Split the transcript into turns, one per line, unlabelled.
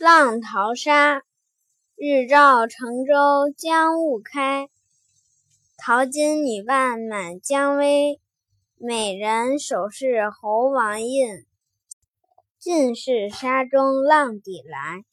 《浪淘沙》，日照乘舟将雾开，淘金女伴满江威。美人首饰猴王印，尽是沙中浪底来。